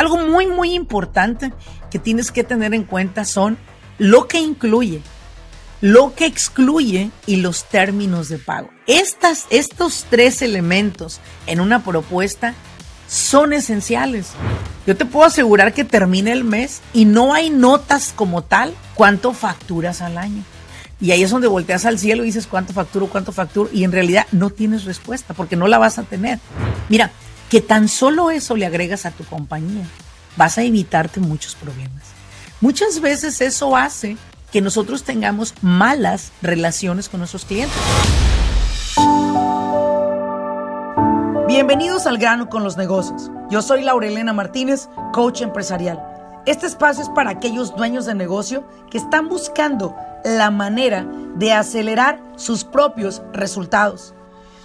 Algo muy, muy importante que tienes que tener en cuenta son lo que incluye, lo que excluye y los términos de pago. Estas, estos tres elementos en una propuesta son esenciales. Yo te puedo asegurar que termina el mes y no hay notas como tal cuánto facturas al año. Y ahí es donde volteas al cielo y dices cuánto facturo, cuánto facturo, y en realidad no tienes respuesta porque no la vas a tener. Mira, que tan solo eso le agregas a tu compañía, vas a evitarte muchos problemas. Muchas veces eso hace que nosotros tengamos malas relaciones con nuestros clientes. Bienvenidos al grano con los negocios. Yo soy Laurelena Martínez, coach empresarial. Este espacio es para aquellos dueños de negocio que están buscando la manera de acelerar sus propios resultados.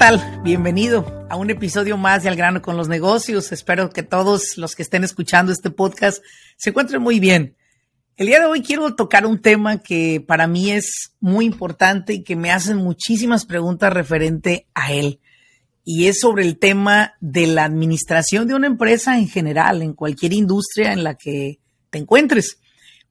Tal? Bienvenido a un episodio más de Al grano con los negocios. Espero que todos los que estén escuchando este podcast se encuentren muy bien. El día de hoy quiero tocar un tema que para mí es muy importante y que me hacen muchísimas preguntas referente a él. Y es sobre el tema de la administración de una empresa en general, en cualquier industria en la que te encuentres.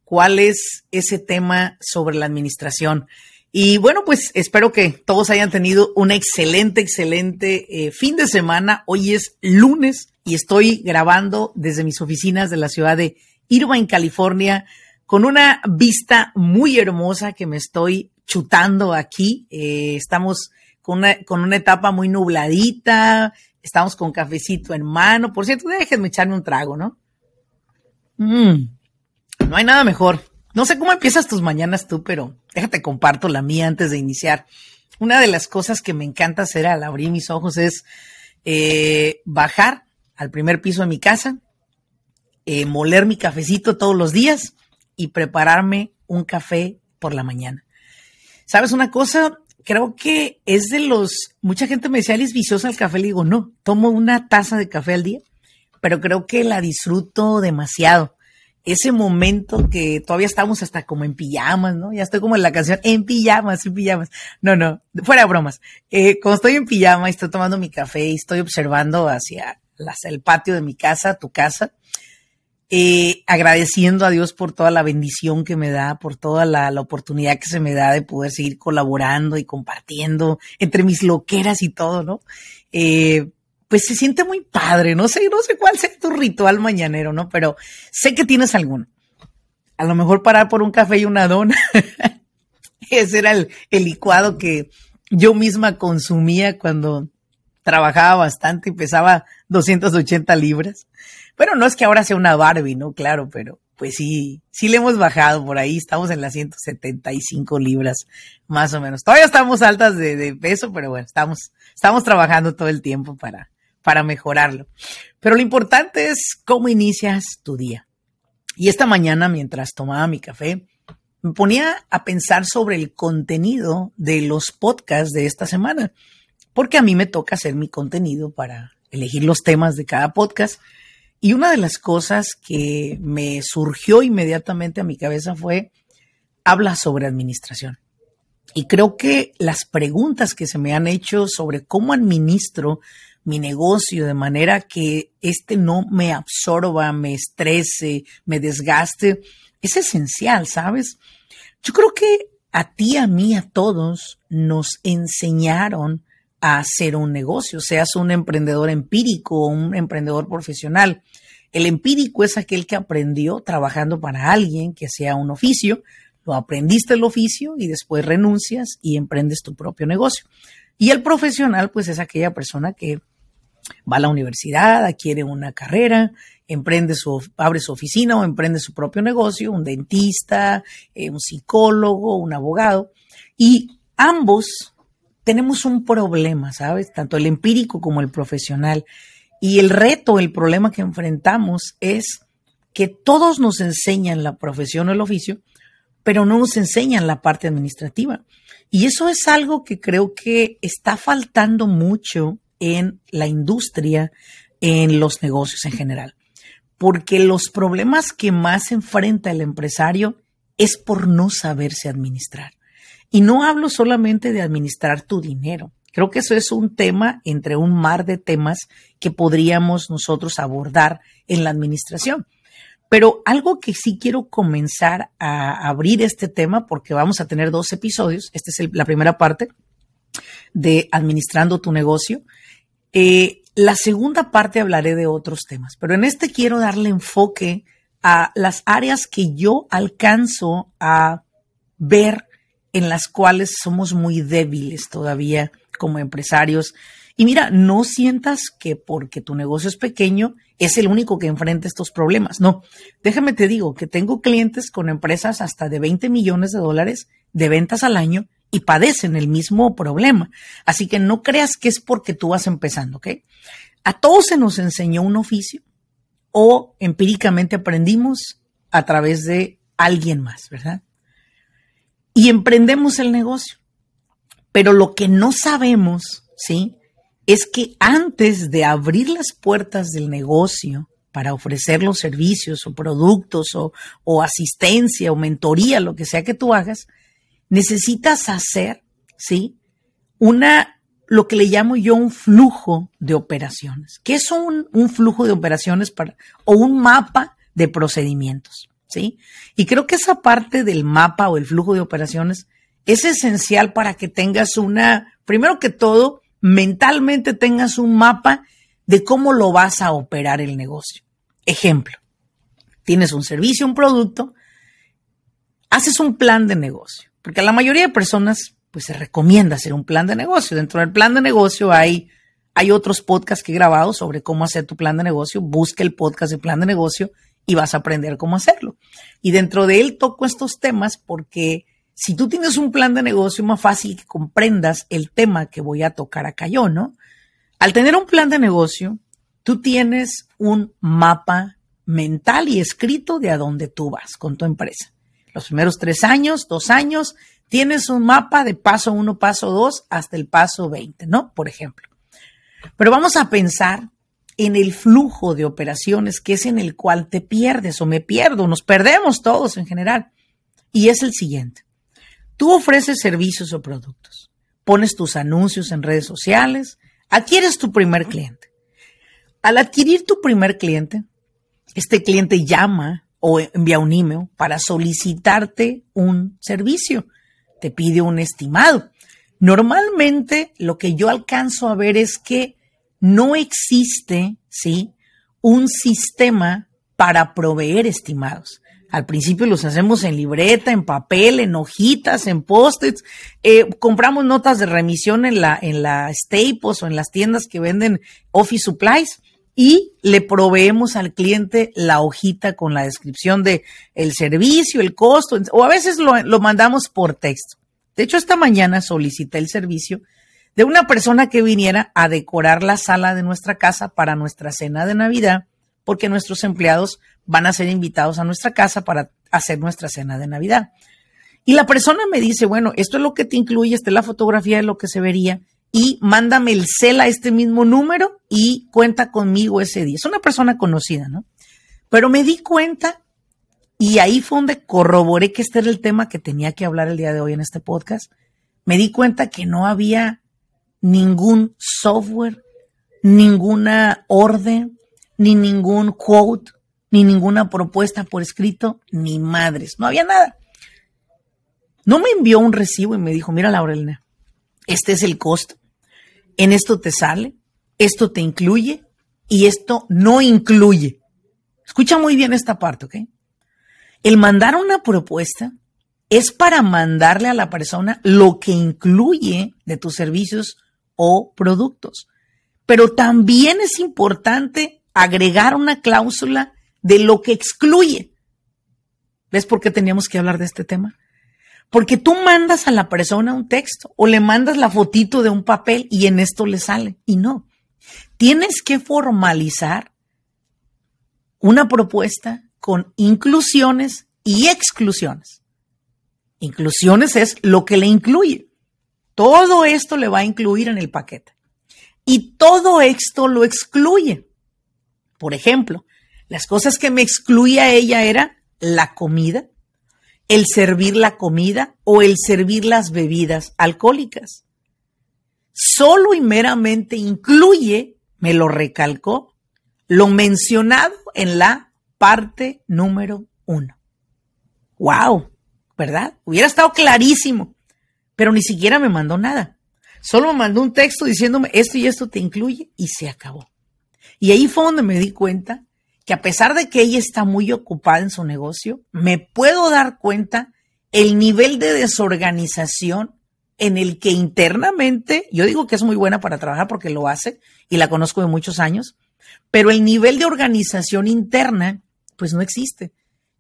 ¿Cuál es ese tema sobre la administración? Y bueno, pues espero que todos hayan tenido un excelente, excelente eh, fin de semana. Hoy es lunes y estoy grabando desde mis oficinas de la ciudad de Irvine, California con una vista muy hermosa que me estoy chutando aquí. Eh, estamos con una, con una etapa muy nubladita, estamos con cafecito en mano. Por cierto, déjenme echarme un trago, ¿no? Mm, no hay nada mejor. No sé cómo empiezas tus mañanas tú, pero déjate comparto la mía antes de iniciar. Una de las cosas que me encanta hacer al abrir mis ojos es eh, bajar al primer piso de mi casa, eh, moler mi cafecito todos los días y prepararme un café por la mañana. ¿Sabes una cosa? Creo que es de los... Mucha gente me decía, ¿eres viciosa el café? Le digo, no, tomo una taza de café al día, pero creo que la disfruto demasiado. Ese momento que todavía estamos hasta como en pijamas, ¿no? Ya estoy como en la canción, en pijamas, en pijamas. No, no, fuera de bromas. Eh, cuando estoy en pijama y estoy tomando mi café y estoy observando hacia el patio de mi casa, tu casa, eh, agradeciendo a Dios por toda la bendición que me da, por toda la, oportunidad que se me da de poder seguir colaborando y compartiendo entre mis loqueras y todo, ¿no? Eh, pues se siente muy padre, no sé, no sé cuál sea tu ritual mañanero, ¿no? Pero sé que tienes alguno. A lo mejor parar por un café y una dona. Ese era el, el licuado que yo misma consumía cuando trabajaba bastante y pesaba 280 libras. Bueno, no es que ahora sea una Barbie, ¿no? Claro, pero pues sí, sí le hemos bajado por ahí, estamos en las 175 libras, más o menos. Todavía estamos altas de, peso, pero bueno, estamos, estamos trabajando todo el tiempo para, para mejorarlo. Pero lo importante es cómo inicias tu día. Y esta mañana, mientras tomaba mi café, me ponía a pensar sobre el contenido de los podcasts de esta semana, porque a mí me toca hacer mi contenido para elegir los temas de cada podcast y una de las cosas que me surgió inmediatamente a mi cabeza fue, habla sobre administración. Y creo que las preguntas que se me han hecho sobre cómo administro mi negocio de manera que este no me absorba, me estrese, me desgaste, es esencial, ¿sabes? Yo creo que a ti, a mí, a todos nos enseñaron a hacer un negocio, seas un emprendedor empírico o un emprendedor profesional. El empírico es aquel que aprendió trabajando para alguien que sea un oficio, lo aprendiste el oficio y después renuncias y emprendes tu propio negocio. Y el profesional, pues es aquella persona que va a la universidad, adquiere una carrera, emprende su, abre su oficina o emprende su propio negocio, un dentista, eh, un psicólogo, un abogado. Y ambos tenemos un problema, ¿sabes? Tanto el empírico como el profesional. Y el reto, el problema que enfrentamos es que todos nos enseñan la profesión o el oficio pero no nos enseñan la parte administrativa. Y eso es algo que creo que está faltando mucho en la industria, en los negocios en general. Porque los problemas que más enfrenta el empresario es por no saberse administrar. Y no hablo solamente de administrar tu dinero. Creo que eso es un tema entre un mar de temas que podríamos nosotros abordar en la administración. Pero algo que sí quiero comenzar a abrir este tema, porque vamos a tener dos episodios, esta es la primera parte de administrando tu negocio. Eh, la segunda parte hablaré de otros temas, pero en este quiero darle enfoque a las áreas que yo alcanzo a ver en las cuales somos muy débiles todavía como empresarios. Y mira, no sientas que porque tu negocio es pequeño es el único que enfrenta estos problemas. No, déjame te digo que tengo clientes con empresas hasta de 20 millones de dólares de ventas al año y padecen el mismo problema. Así que no creas que es porque tú vas empezando, ¿ok? A todos se nos enseñó un oficio o empíricamente aprendimos a través de alguien más, ¿verdad? Y emprendemos el negocio. Pero lo que no sabemos, ¿sí? Es que antes de abrir las puertas del negocio para ofrecer los servicios o productos o, o asistencia o mentoría, lo que sea que tú hagas, necesitas hacer, ¿sí? Una, lo que le llamo yo un flujo de operaciones. ¿Qué es un, un flujo de operaciones para, o un mapa de procedimientos? ¿Sí? Y creo que esa parte del mapa o el flujo de operaciones es esencial para que tengas una, primero que todo, mentalmente tengas un mapa de cómo lo vas a operar el negocio. Ejemplo, tienes un servicio, un producto, haces un plan de negocio. Porque a la mayoría de personas, pues se recomienda hacer un plan de negocio. Dentro del plan de negocio hay, hay otros podcasts que he grabado sobre cómo hacer tu plan de negocio. Busca el podcast de plan de negocio y vas a aprender cómo hacerlo. Y dentro de él toco estos temas porque si tú tienes un plan de negocio, más fácil que comprendas el tema que voy a tocar acá yo, ¿no? Al tener un plan de negocio, tú tienes un mapa mental y escrito de a dónde tú vas con tu empresa los primeros tres años, dos años, tienes un mapa de paso uno, paso dos, hasta el paso 20, ¿no? Por ejemplo. Pero vamos a pensar en el flujo de operaciones que es en el cual te pierdes o me pierdo, nos perdemos todos en general. Y es el siguiente. Tú ofreces servicios o productos, pones tus anuncios en redes sociales, adquieres tu primer cliente. Al adquirir tu primer cliente, este cliente llama o envía un email para solicitarte un servicio. Te pide un estimado. Normalmente lo que yo alcanzo a ver es que no existe, ¿sí? Un sistema para proveer estimados. Al principio los hacemos en libreta, en papel, en hojitas, en post-its. Eh, compramos notas de remisión en la, en la Staples o en las tiendas que venden office supplies y le proveemos al cliente la hojita con la descripción de el servicio, el costo, o a veces lo, lo mandamos por texto. De hecho, esta mañana solicité el servicio de una persona que viniera a decorar la sala de nuestra casa para nuestra cena de Navidad, porque nuestros empleados van a ser invitados a nuestra casa para hacer nuestra cena de Navidad. Y la persona me dice, bueno, esto es lo que te incluye, esta es la fotografía de lo que se vería, y mándame el cel a este mismo número y cuenta conmigo ese día. Es una persona conocida, ¿no? Pero me di cuenta y ahí fue donde corroboré que este era el tema que tenía que hablar el día de hoy en este podcast. Me di cuenta que no había ningún software, ninguna orden, ni ningún quote, ni ninguna propuesta por escrito, ni madres. No había nada. No me envió un recibo y me dijo, mira Laurelina, este es el costo en esto te sale, esto te incluye y esto no incluye. Escucha muy bien esta parte, ¿ok? El mandar una propuesta es para mandarle a la persona lo que incluye de tus servicios o productos. Pero también es importante agregar una cláusula de lo que excluye. ¿Ves por qué teníamos que hablar de este tema? Porque tú mandas a la persona un texto o le mandas la fotito de un papel y en esto le sale. Y no. Tienes que formalizar una propuesta con inclusiones y exclusiones. Inclusiones es lo que le incluye. Todo esto le va a incluir en el paquete. Y todo esto lo excluye. Por ejemplo, las cosas que me excluía ella era la comida, el servir la comida o el servir las bebidas alcohólicas. Solo y meramente incluye, me lo recalcó, lo mencionado en la parte número uno. ¡Wow! ¿Verdad? Hubiera estado clarísimo, pero ni siquiera me mandó nada. Solo me mandó un texto diciéndome esto y esto te incluye y se acabó. Y ahí fue donde me di cuenta que a pesar de que ella está muy ocupada en su negocio, me puedo dar cuenta el nivel de desorganización en el que internamente, yo digo que es muy buena para trabajar porque lo hace y la conozco de muchos años, pero el nivel de organización interna, pues no existe.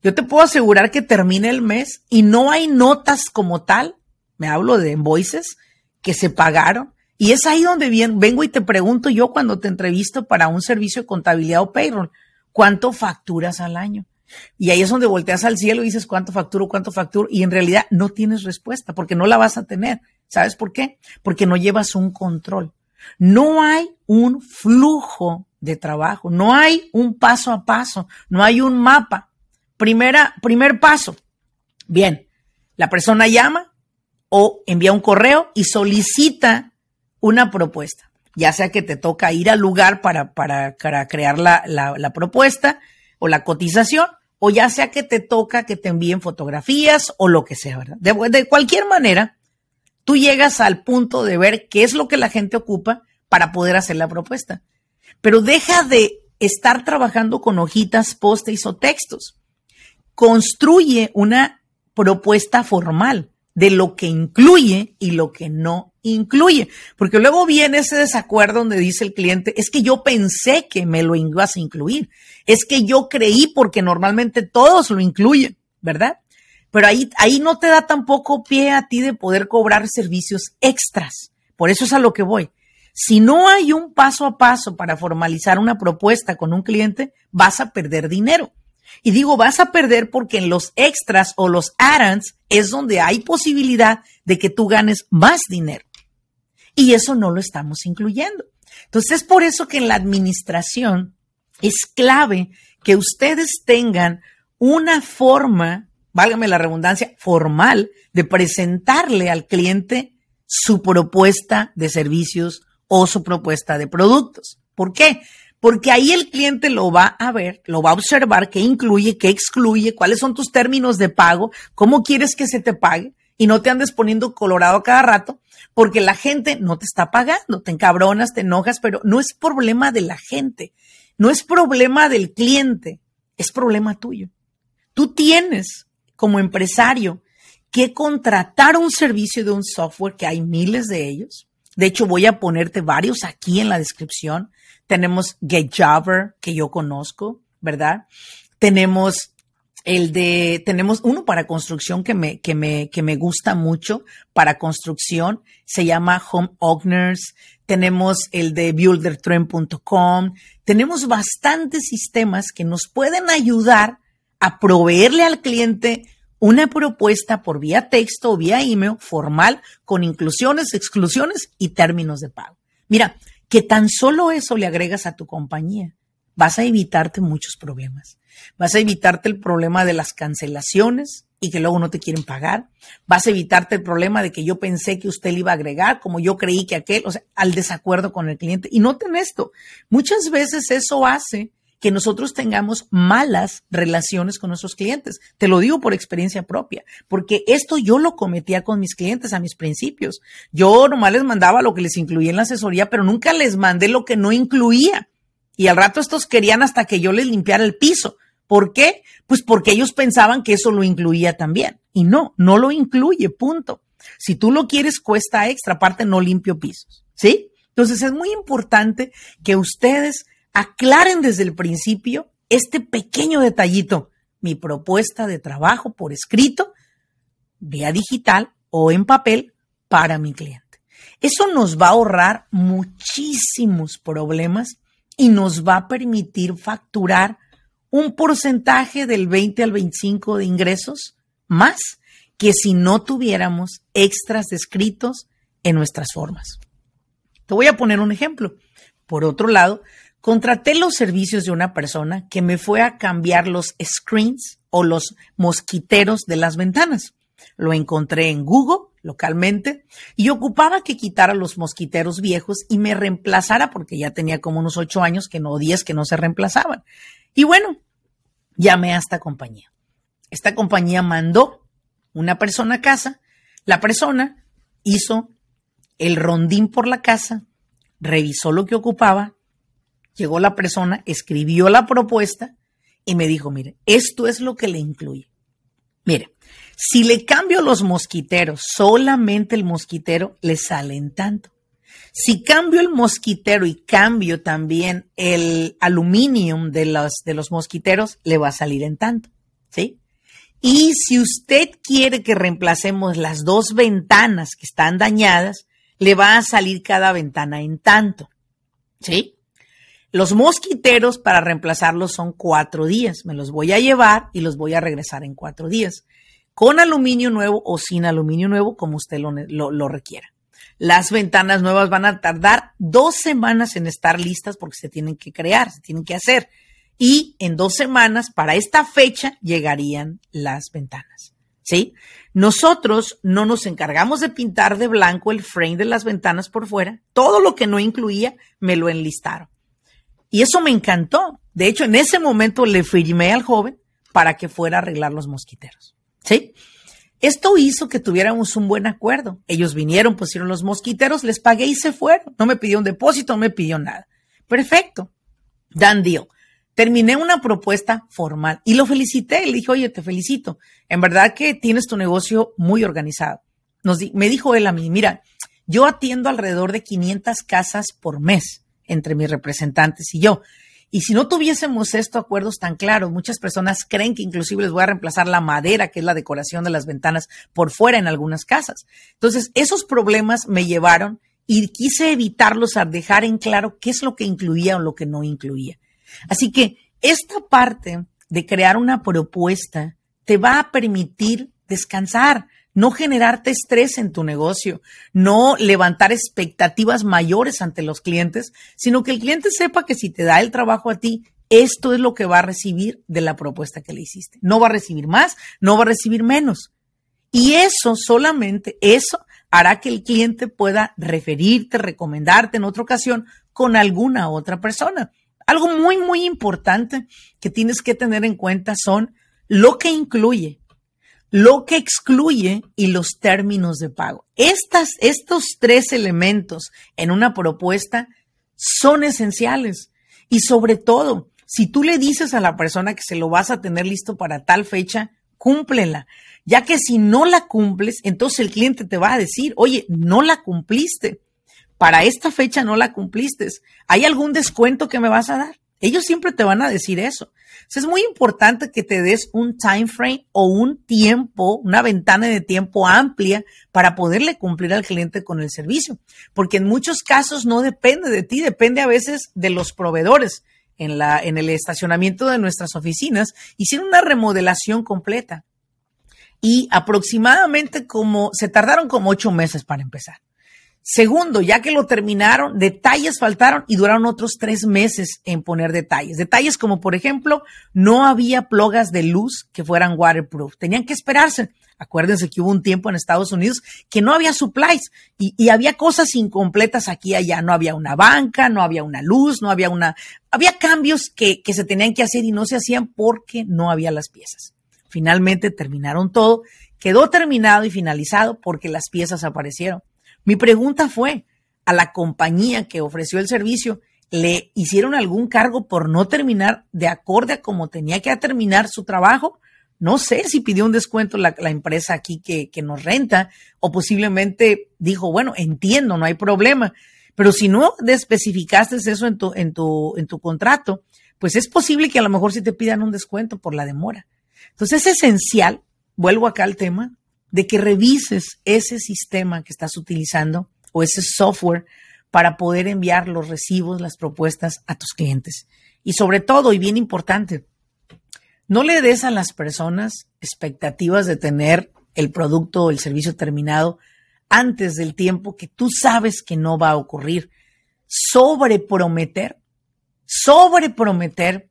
Yo te puedo asegurar que termina el mes y no hay notas como tal, me hablo de invoices, que se pagaron. Y es ahí donde vengo y te pregunto yo cuando te entrevisto para un servicio de contabilidad o payroll, ¿cuánto facturas al año? Y ahí es donde volteas al cielo y dices cuánto facturo, cuánto facturo, y en realidad no tienes respuesta porque no la vas a tener. ¿Sabes por qué? Porque no llevas un control. No hay un flujo de trabajo, no hay un paso a paso, no hay un mapa. Primera, primer paso. Bien, la persona llama o envía un correo y solicita una propuesta, ya sea que te toca ir al lugar para, para, crear la, la propuesta o la cotización, o ya sea que te toca que te envíen fotografías o lo que sea, ¿verdad? De, cualquier manera, tú llegas al punto de ver qué es lo que la gente ocupa para poder hacer la propuesta. Pero deja de estar trabajando con hojitas, postes o textos. Construye una propuesta formal de lo que incluye y lo que no incluye. Porque luego viene ese desacuerdo donde dice el cliente, es que yo pensé que me lo ibas a incluir. Es que yo creí porque normalmente todos lo incluyen, ¿verdad? Pero ahí, ahí no te da tampoco pie a ti de poder cobrar servicios extras. Por eso es a lo que voy. Si no hay un paso a paso para formalizar una propuesta con un cliente, vas a perder dinero. Y digo, vas a perder porque en los extras o los add-ons es donde hay posibilidad de que tú ganes más dinero. Y eso no lo estamos incluyendo. Entonces es por eso que en la administración es clave que ustedes tengan una forma, válgame la redundancia, formal de presentarle al cliente su propuesta de servicios o su propuesta de productos. ¿Por qué? Porque ahí el cliente lo va a ver, lo va a observar, qué incluye, qué excluye, cuáles son tus términos de pago, cómo quieres que se te pague y no te andes poniendo colorado cada rato, porque la gente no te está pagando, te encabronas, te enojas, pero no es problema de la gente, no es problema del cliente, es problema tuyo. Tú tienes como empresario que contratar un servicio de un software, que hay miles de ellos. De hecho, voy a ponerte varios aquí en la descripción tenemos GetJobber, que yo conozco, ¿verdad? Tenemos el de, tenemos uno para construcción que me, que me, que me gusta mucho para construcción, se llama Home Owners. Tenemos el de buildertrend.com. Tenemos bastantes sistemas que nos pueden ayudar a proveerle al cliente una propuesta por vía texto o vía email formal con inclusiones, exclusiones y términos de pago. Mira, que tan solo eso le agregas a tu compañía, vas a evitarte muchos problemas. Vas a evitarte el problema de las cancelaciones y que luego no te quieren pagar. Vas a evitarte el problema de que yo pensé que usted le iba a agregar, como yo creí que aquel, o sea, al desacuerdo con el cliente. Y noten esto, muchas veces eso hace que nosotros tengamos malas relaciones con nuestros clientes. Te lo digo por experiencia propia, porque esto yo lo cometía con mis clientes a mis principios. Yo nomás les mandaba lo que les incluía en la asesoría, pero nunca les mandé lo que no incluía. Y al rato estos querían hasta que yo les limpiara el piso. ¿Por qué? Pues porque ellos pensaban que eso lo incluía también. Y no, no lo incluye, punto. Si tú lo quieres, cuesta extra, aparte no limpio pisos. ¿Sí? Entonces es muy importante que ustedes aclaren desde el principio este pequeño detallito, mi propuesta de trabajo por escrito, vía digital o en papel para mi cliente. Eso nos va a ahorrar muchísimos problemas y nos va a permitir facturar un porcentaje del 20 al 25 de ingresos más que si no tuviéramos extras descritos en nuestras formas. Te voy a poner un ejemplo. Por otro lado, contraté los servicios de una persona que me fue a cambiar los screens o los mosquiteros de las ventanas. Lo encontré en Google localmente y ocupaba que quitara los mosquiteros viejos y me reemplazara porque ya tenía como unos ocho años que no, diez que no se reemplazaban. Y bueno, llamé a esta compañía. Esta compañía mandó una persona a casa. La persona hizo el rondín por la casa, revisó lo que ocupaba, llegó la persona, escribió la propuesta y me dijo, mire, esto es lo que le incluye. Mire, si le cambio los mosquiteros, solamente el mosquitero le salen tanto. Si cambio el mosquitero y cambio también el aluminio de los, de los mosquiteros, le va a salir en tanto. ¿Sí? Y si usted quiere que reemplacemos las dos ventanas que están dañadas, le va a salir cada ventana en tanto. ¿Sí? Los mosquiteros para reemplazarlos son cuatro días. Me los voy a llevar y los voy a regresar en cuatro días. Con aluminio nuevo o sin aluminio nuevo, como usted lo, requiera. Las ventanas nuevas van a tardar dos semanas en estar listas porque se tienen que crear, se tienen que hacer. Y en dos semanas, para esta fecha, llegarían las ventanas. ¿Sí? Nosotros no nos encargamos de pintar de blanco el frame de las ventanas por fuera. Todo lo que no incluía me lo enlistaron. Y eso me encantó. De hecho, en ese momento le firmé al joven para que fuera a arreglar los mosquiteros. ¿Sí? Esto hizo que tuviéramos un buen acuerdo. Ellos vinieron, pusieron los mosquiteros, les pagué y se fueron. No me pidió un depósito, no me pidió nada. Perfecto. Dan deal. Terminé una propuesta formal y lo felicité. Le dije, oye, te felicito. En verdad que tienes tu negocio muy organizado. Nos me dijo él a mí, mira, yo atiendo alrededor de 500 casas por mes entre mis representantes y yo. Y si no tuviésemos estos acuerdos tan claros, muchas personas creen que inclusive les voy a reemplazar la madera, que es la decoración de las ventanas, por fuera en algunas casas. Entonces, esos problemas me llevaron y quise evitarlos a dejar en claro qué es lo que incluía o lo que no incluía. Así que esta parte de crear una propuesta te va a permitir descansar, no generarte estrés en tu negocio, no levantar expectativas mayores ante los clientes, sino que el cliente sepa que si te da el trabajo a ti, esto es lo que va a recibir de la propuesta que le hiciste. No va a recibir más, no va a recibir menos. Y eso solamente, eso hará que el cliente pueda referirte, recomendarte en otra ocasión con alguna otra persona. Algo muy, muy importante que tienes que tener en cuenta son lo que incluye lo que excluye y los términos de pago. Estas, estos tres elementos en una propuesta son esenciales. Y sobre todo, si tú le dices a la persona que se lo vas a tener listo para tal fecha, cúmplela. Ya que si no la cumples, entonces el cliente te va a decir, oye, no la cumpliste. Para esta fecha no la cumpliste. ¿Hay algún descuento que me vas a dar? Ellos siempre te van a decir eso. Es muy importante que te des un time frame o un tiempo, una ventana de tiempo amplia para poderle cumplir al cliente con el servicio. Porque en muchos casos no depende de ti, depende a veces de los proveedores. En, la, en el estacionamiento de nuestras oficinas hicieron una remodelación completa. Y aproximadamente como, se tardaron como ocho meses para empezar. Segundo, ya que lo terminaron, detalles faltaron y duraron otros tres meses en poner detalles. Detalles como, por ejemplo, no había plogas de luz que fueran waterproof. Tenían que esperarse. Acuérdense que hubo un tiempo en Estados Unidos que no había supplies y, había cosas incompletas aquí y allá. No había una banca, no había una luz, no había una... Había cambios que, que se tenían que hacer y no se hacían porque no había las piezas. Finalmente terminaron todo. Quedó terminado y finalizado porque las piezas aparecieron. Mi pregunta fue, ¿a la compañía que ofreció el servicio le hicieron algún cargo por no terminar de acorde a como tenía que terminar su trabajo? No sé si pidió un descuento la, empresa aquí que, nos renta o posiblemente dijo, bueno, entiendo, no hay problema. Pero si no especificaste eso en tu, en tu, en tu contrato, pues es posible que a lo mejor sí te pidan un descuento por la demora. Entonces es esencial, vuelvo acá al tema, de que revises ese sistema que estás utilizando o ese software para poder enviar los recibos, las propuestas a tus clientes. Y sobre todo, y bien importante, no le des a las personas expectativas de tener el producto o el servicio terminado antes del tiempo que tú sabes que no va a ocurrir. Sobreprometer, sobreprometer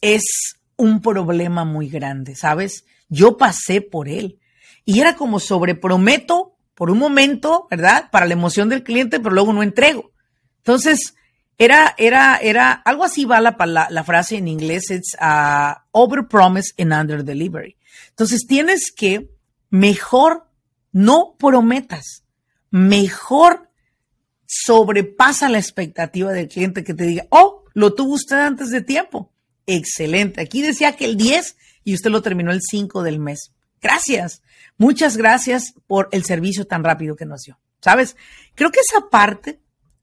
es un problema muy grande, ¿sabes? Yo pasé por él y era como sobreprometo por un momento, ¿verdad? Para la emoción del cliente, pero luego no entrego. Entonces, era, era, era, algo así va la, la, frase en inglés, es uh, over promise and under delivery. Entonces, tienes que mejor no prometas, mejor sobrepasa la expectativa del cliente que te diga, oh, lo tuvo usted antes de tiempo. Excelente. Aquí decía que el 10 y usted lo terminó el 5 del mes. Gracias. Muchas gracias por el servicio tan rápido que nos dio. ¿Sabes? Creo que esa parte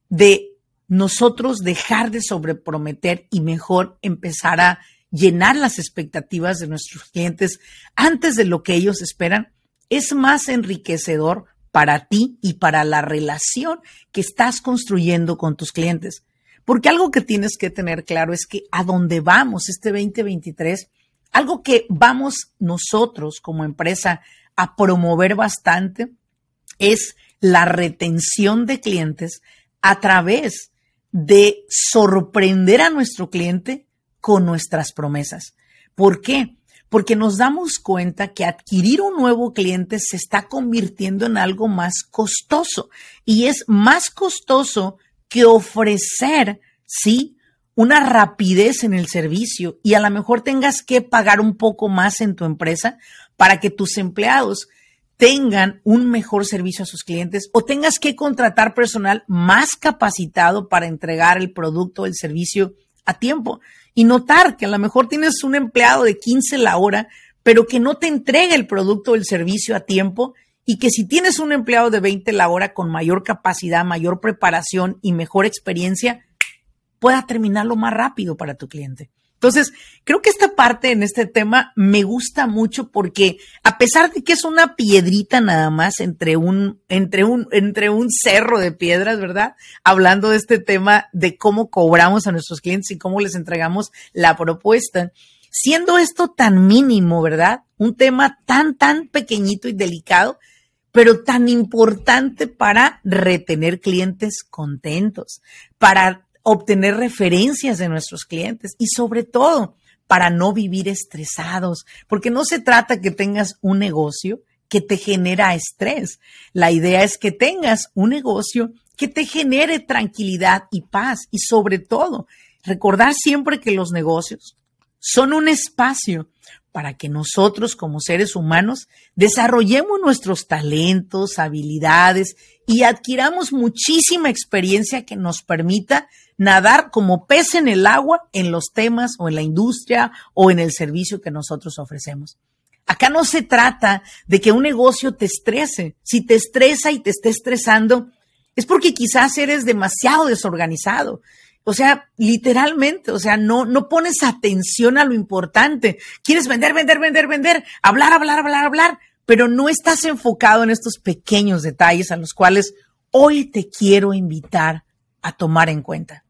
de nosotros dejar de sobreprometer y mejor empezar a llenar las expectativas de nuestros clientes antes de lo que ellos esperan es más enriquecedor para ti y para la relación que estás construyendo con tus clientes. Porque algo que tienes que tener claro es que a dónde vamos este 2023, algo que vamos nosotros como empresa a promover bastante es la retención de clientes a través de sorprender a nuestro cliente con nuestras promesas. ¿Por qué? Porque nos damos cuenta que adquirir un nuevo cliente se está convirtiendo en algo más costoso y es más costoso que ofrecer, sí, una rapidez en el servicio y a lo mejor tengas que pagar un poco más en tu empresa para que tus empleados tengan un mejor servicio a sus clientes o tengas que contratar personal más capacitado para entregar el producto o el servicio a tiempo. Y notar que a lo mejor tienes un empleado de 15 la hora, pero que no te entrega el producto o el servicio a tiempo y que si tienes un empleado de 20 la hora con mayor capacidad, mayor preparación y mejor experiencia, pueda terminarlo más rápido para tu cliente. Entonces, creo que esta parte en este tema me gusta mucho porque a pesar de que es una piedrita nada más entre un, entre un, entre un cerro de piedras, ¿verdad? Hablando de este tema de cómo cobramos a nuestros clientes y cómo les entregamos la propuesta. Siendo esto tan mínimo, ¿verdad? Un tema tan, tan pequeñito y delicado, pero tan importante para retener clientes contentos, para obtener referencias de nuestros clientes y sobre todo para no vivir estresados, porque no se trata que tengas un negocio que te genera estrés. La idea es que tengas un negocio que te genere tranquilidad y paz y sobre todo recordar siempre que los negocios son un espacio para que nosotros como seres humanos desarrollemos nuestros talentos, habilidades y adquiramos muchísima experiencia que nos permita nadar como pez en el agua en los temas o en la industria o en el servicio que nosotros ofrecemos. Acá no se trata de que un negocio te estrese. Si te estresa y te esté estresando, es porque quizás eres demasiado desorganizado. O sea, literalmente, o sea, no, no pones atención a lo importante. Quieres vender, vender, vender, vender, hablar, hablar, hablar, hablar, pero no estás enfocado en estos pequeños detalles a los cuales hoy te quiero invitar a tomar en cuenta.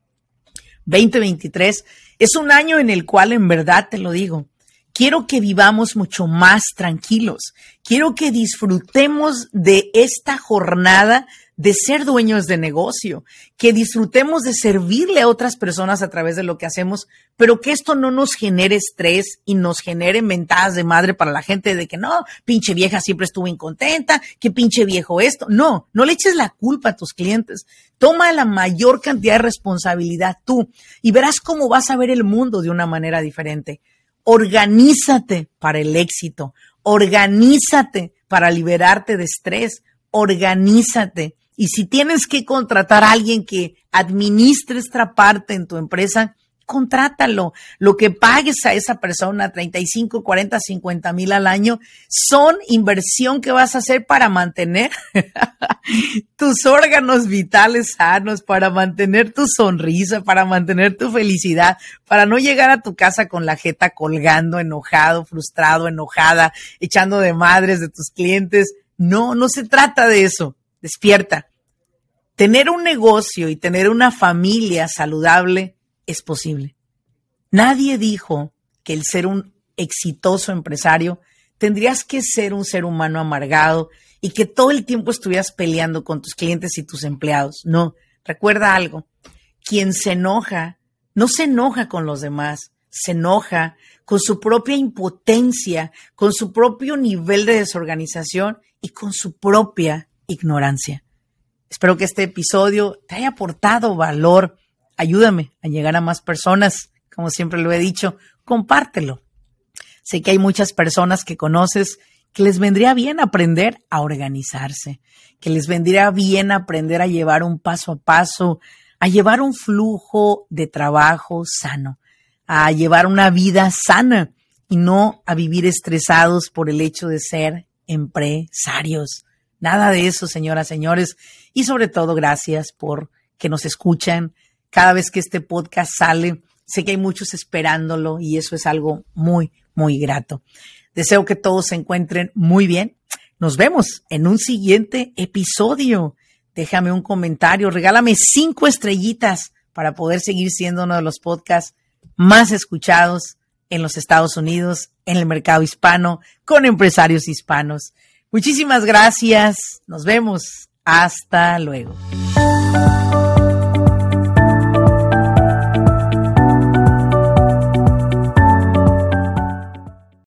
2023 es un año en el cual, en verdad te lo digo, quiero que vivamos mucho más tranquilos. Quiero que disfrutemos de esta jornada de ser dueños de negocio, que disfrutemos de servirle a otras personas a través de lo que hacemos, pero que esto no nos genere estrés y nos genere mentadas de madre para la gente de que no, pinche vieja siempre estuvo incontenta, que pinche viejo esto. No, no le eches la culpa a tus clientes. Toma la mayor cantidad de responsabilidad tú y verás cómo vas a ver el mundo de una manera diferente. Organízate para el éxito. Organízate para liberarte de estrés. Organízate y si tienes que contratar a alguien que administre esta parte en tu empresa, contrátalo. Lo que pagues a esa persona, 35, 40, 50 mil al año, son inversión que vas a hacer para mantener tus órganos vitales sanos, para mantener tu sonrisa, para mantener tu felicidad, para no llegar a tu casa con la jeta colgando, enojado, frustrado, enojada, echando de madres de tus clientes. No, no se trata de eso despierta. Tener un negocio y tener una familia saludable es posible. Nadie dijo que el ser un exitoso empresario tendrías que ser un ser humano amargado y que todo el tiempo estuvieras peleando con tus clientes y tus empleados. No, recuerda algo, quien se enoja, no se enoja con los demás, se enoja con su propia impotencia, con su propio nivel de desorganización y con su propia ignorancia. Espero que este episodio te haya aportado valor. Ayúdame a llegar a más personas. Como siempre lo he dicho, compártelo. Sé que hay muchas personas que conoces que les vendría bien aprender a organizarse, que les vendría bien aprender a llevar un paso a paso, a llevar un flujo de trabajo sano, a llevar una vida sana y no a vivir estresados por el hecho de ser empresarios. Nada de eso, señoras, señores. Y sobre todo, gracias por que nos escuchan. Cada vez que este podcast sale, sé que hay muchos esperándolo y eso es algo muy, muy grato. Deseo que todos se encuentren muy bien. Nos vemos en un siguiente episodio. Déjame un comentario, regálame cinco estrellitas para poder seguir siendo uno de los podcasts más escuchados en los Estados Unidos, en el mercado hispano, con empresarios hispanos. Muchísimas gracias. Nos vemos. Hasta luego.